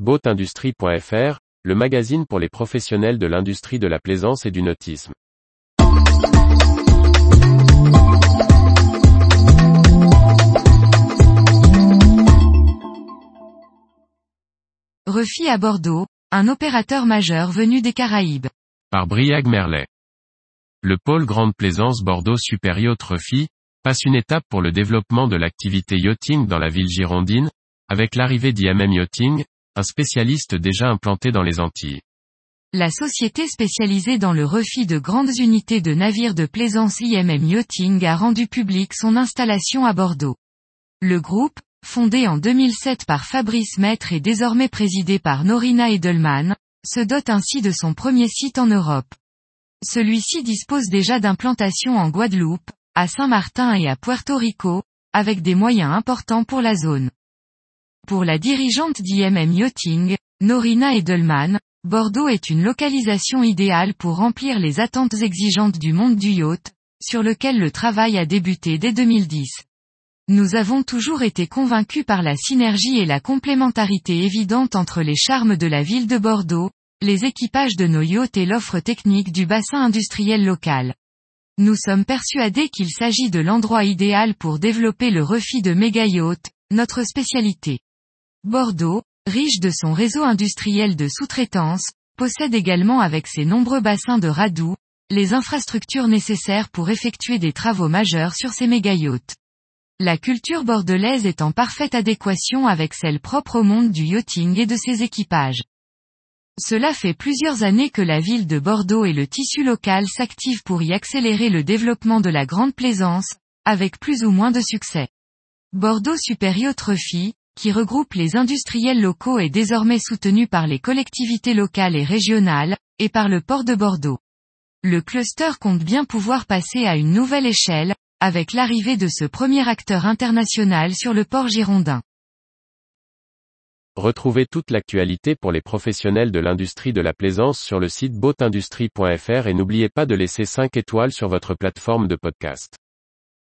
Boatindustrie.fr, le magazine pour les professionnels de l'industrie de la plaisance et du nautisme. Refi à Bordeaux, un opérateur majeur venu des Caraïbes. Par Briag Merlet. Le pôle Grande Plaisance Bordeaux Super Yacht Refi, passe une étape pour le développement de l'activité yachting dans la ville girondine, avec l'arrivée d'IMM Yachting, un spécialiste déjà implanté dans les Antilles. La société spécialisée dans le refit de grandes unités de navires de plaisance IMM Yachting a rendu public son installation à Bordeaux. Le groupe, fondé en 2007 par Fabrice Maître et désormais présidé par Norina Edelman, se dote ainsi de son premier site en Europe. Celui-ci dispose déjà d'implantations en Guadeloupe, à Saint-Martin et à Puerto Rico, avec des moyens importants pour la zone. Pour la dirigeante d'IMM Yachting, Norina Edelman, Bordeaux est une localisation idéale pour remplir les attentes exigeantes du monde du yacht, sur lequel le travail a débuté dès 2010. Nous avons toujours été convaincus par la synergie et la complémentarité évidente entre les charmes de la ville de Bordeaux, les équipages de nos yachts et l'offre technique du bassin industriel local. Nous sommes persuadés qu'il s'agit de l'endroit idéal pour développer le refit de méga yachts, notre spécialité. Bordeaux, riche de son réseau industriel de sous-traitance, possède également avec ses nombreux bassins de radou, les infrastructures nécessaires pour effectuer des travaux majeurs sur ces méga-yachts. La culture bordelaise est en parfaite adéquation avec celle propre au monde du yachting et de ses équipages. Cela fait plusieurs années que la ville de Bordeaux et le tissu local s'activent pour y accélérer le développement de la grande plaisance, avec plus ou moins de succès. Bordeaux Super Yacht qui regroupe les industriels locaux est désormais soutenu par les collectivités locales et régionales, et par le port de Bordeaux. Le cluster compte bien pouvoir passer à une nouvelle échelle, avec l'arrivée de ce premier acteur international sur le port girondin. Retrouvez toute l'actualité pour les professionnels de l'industrie de la plaisance sur le site boatindustrie.fr et n'oubliez pas de laisser 5 étoiles sur votre plateforme de podcast.